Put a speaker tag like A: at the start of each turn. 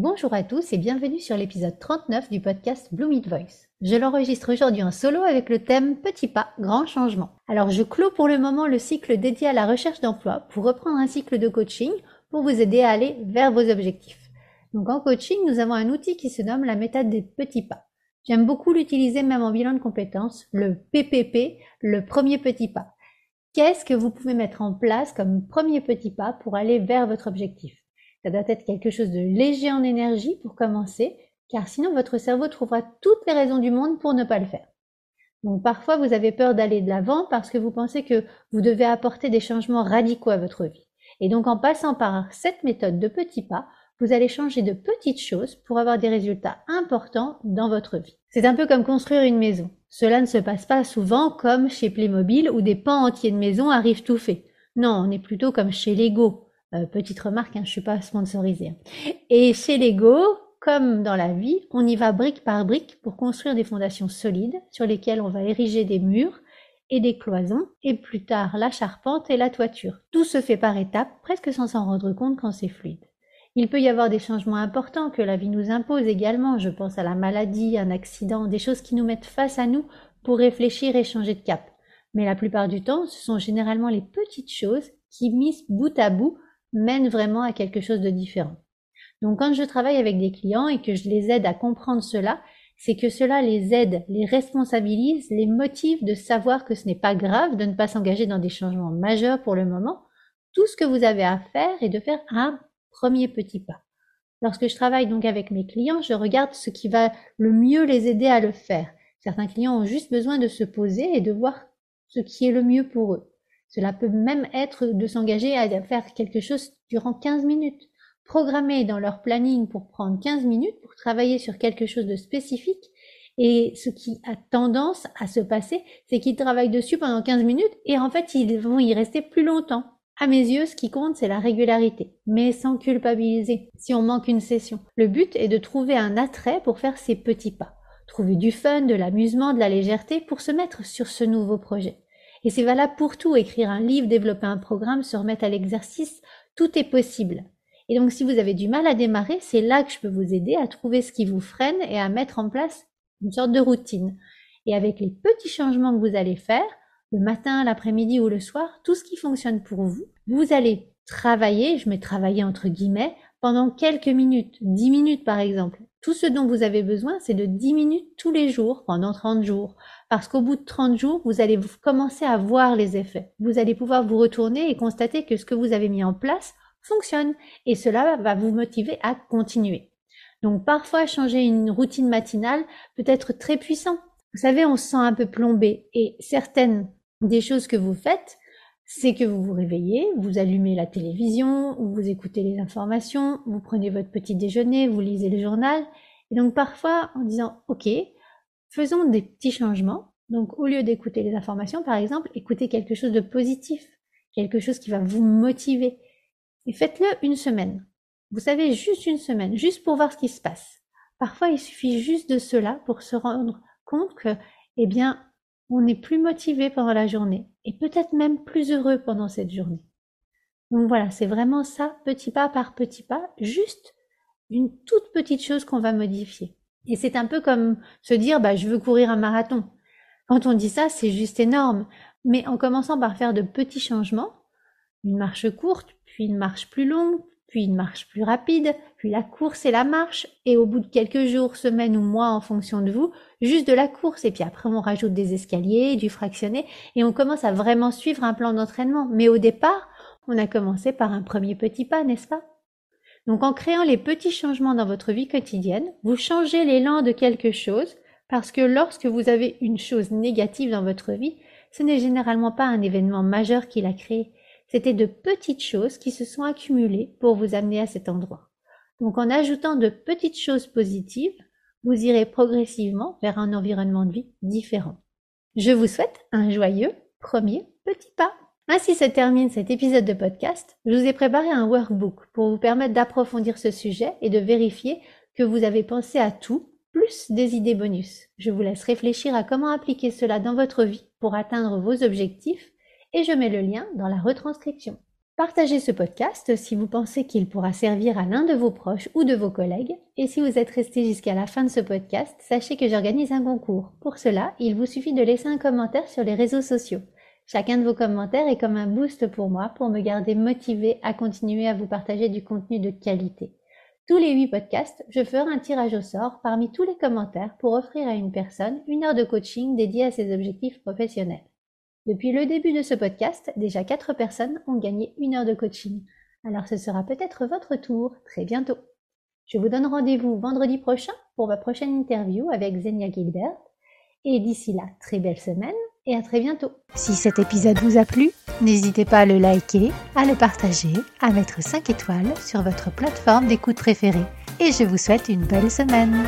A: Bonjour à tous et bienvenue sur l'épisode 39 du podcast Blue Mid Voice. Je l'enregistre aujourd'hui en solo avec le thème Petit pas, grand changement. Alors je clôt pour le moment le cycle dédié à la recherche d'emploi pour reprendre un cycle de coaching pour vous aider à aller vers vos objectifs. Donc en coaching, nous avons un outil qui se nomme la méthode des petits pas. J'aime beaucoup l'utiliser même en bilan de compétences, le PPP, le premier petit pas. Qu'est-ce que vous pouvez mettre en place comme premier petit pas pour aller vers votre objectif? Ça doit être quelque chose de léger en énergie pour commencer, car sinon votre cerveau trouvera toutes les raisons du monde pour ne pas le faire. Donc parfois vous avez peur d'aller de l'avant parce que vous pensez que vous devez apporter des changements radicaux à votre vie. Et donc en passant par cette méthode de petits pas, vous allez changer de petites choses pour avoir des résultats importants dans votre vie. C'est un peu comme construire une maison. Cela ne se passe pas souvent comme chez Playmobil où des pans entiers de maison arrivent tout faits. Non, on est plutôt comme chez Lego. Euh, petite remarque, hein, je suis pas sponsorisée. Et chez Lego, comme dans la vie, on y va brique par brique pour construire des fondations solides sur lesquelles on va ériger des murs et des cloisons, et plus tard la charpente et la toiture. Tout se fait par étapes, presque sans s'en rendre compte quand c'est fluide. Il peut y avoir des changements importants que la vie nous impose également. Je pense à la maladie, un accident, des choses qui nous mettent face à nous pour réfléchir et changer de cap. Mais la plupart du temps, ce sont généralement les petites choses qui, mises bout à bout, mène vraiment à quelque chose de différent. Donc quand je travaille avec des clients et que je les aide à comprendre cela, c'est que cela les aide, les responsabilise, les motive de savoir que ce n'est pas grave de ne pas s'engager dans des changements majeurs pour le moment. Tout ce que vous avez à faire est de faire un premier petit pas. Lorsque je travaille donc avec mes clients, je regarde ce qui va le mieux les aider à le faire. Certains clients ont juste besoin de se poser et de voir ce qui est le mieux pour eux. Cela peut même être de s'engager à faire quelque chose durant 15 minutes. Programmer dans leur planning pour prendre 15 minutes pour travailler sur quelque chose de spécifique. Et ce qui a tendance à se passer, c'est qu'ils travaillent dessus pendant 15 minutes et en fait, ils vont y rester plus longtemps. À mes yeux, ce qui compte, c'est la régularité, mais sans culpabiliser si on manque une session. Le but est de trouver un attrait pour faire ces petits pas. Trouver du fun, de l'amusement, de la légèreté pour se mettre sur ce nouveau projet. Et c'est valable pour tout, écrire un livre, développer un programme, se remettre à l'exercice, tout est possible. Et donc si vous avez du mal à démarrer, c'est là que je peux vous aider à trouver ce qui vous freine et à mettre en place une sorte de routine. Et avec les petits changements que vous allez faire, le matin, l'après-midi ou le soir, tout ce qui fonctionne pour vous, vous allez travailler, je mets travailler entre guillemets, pendant quelques minutes, 10 minutes par exemple. Tout ce dont vous avez besoin, c'est de 10 minutes tous les jours, pendant 30 jours. Parce qu'au bout de 30 jours, vous allez commencer à voir les effets. Vous allez pouvoir vous retourner et constater que ce que vous avez mis en place fonctionne. Et cela va vous motiver à continuer. Donc parfois, changer une routine matinale peut être très puissant. Vous savez, on se sent un peu plombé. Et certaines des choses que vous faites, c'est que vous vous réveillez, vous allumez la télévision, vous écoutez les informations, vous prenez votre petit déjeuner, vous lisez le journal. Et donc parfois, en disant, OK, faisons des petits changements. Donc au lieu d'écouter les informations, par exemple, écoutez quelque chose de positif, quelque chose qui va vous motiver. Et faites-le une semaine. Vous savez, juste une semaine, juste pour voir ce qui se passe. Parfois, il suffit juste de cela pour se rendre compte que, eh bien, on est plus motivé pendant la journée peut-être même plus heureux pendant cette journée. Donc voilà, c'est vraiment ça, petit pas par petit pas, juste une toute petite chose qu'on va modifier. Et c'est un peu comme se dire, bah, je veux courir un marathon. Quand on dit ça, c'est juste énorme. Mais en commençant par faire de petits changements, une marche courte, puis une marche plus longue, puis une marche plus rapide, puis la course et la marche, et au bout de quelques jours, semaines ou mois en fonction de vous, juste de la course, et puis après on rajoute des escaliers, du fractionné, et on commence à vraiment suivre un plan d'entraînement. Mais au départ, on a commencé par un premier petit pas, n'est-ce pas? Donc en créant les petits changements dans votre vie quotidienne, vous changez l'élan de quelque chose, parce que lorsque vous avez une chose négative dans votre vie, ce n'est généralement pas un événement majeur qui l'a créé, c'était de petites choses qui se sont accumulées pour vous amener à cet endroit. Donc en ajoutant de petites choses positives, vous irez progressivement vers un environnement de vie différent. Je vous souhaite un joyeux premier petit pas. Ainsi se termine cet épisode de podcast. Je vous ai préparé un workbook pour vous permettre d'approfondir ce sujet et de vérifier que vous avez pensé à tout, plus des idées bonus. Je vous laisse réfléchir à comment appliquer cela dans votre vie pour atteindre vos objectifs et je mets le lien dans la retranscription. Partagez ce podcast si vous pensez qu'il pourra servir à l'un de vos proches ou de vos collègues. Et si vous êtes resté jusqu'à la fin de ce podcast, sachez que j'organise un concours. Pour cela, il vous suffit de laisser un commentaire sur les réseaux sociaux. Chacun de vos commentaires est comme un boost pour moi pour me garder motivé à continuer à vous partager du contenu de qualité. Tous les huit podcasts, je ferai un tirage au sort parmi tous les commentaires pour offrir à une personne une heure de coaching dédiée à ses objectifs professionnels. Depuis le début de ce podcast, déjà quatre personnes ont gagné une heure de coaching. Alors ce sera peut-être votre tour très bientôt. Je vous donne rendez-vous vendredi prochain pour ma prochaine interview avec Zenia Gilbert. Et d'ici là, très belle semaine et à très bientôt.
B: Si cet épisode vous a plu, n'hésitez pas à le liker, à le partager, à mettre 5 étoiles sur votre plateforme d'écoute préférée. Et je vous souhaite une belle semaine.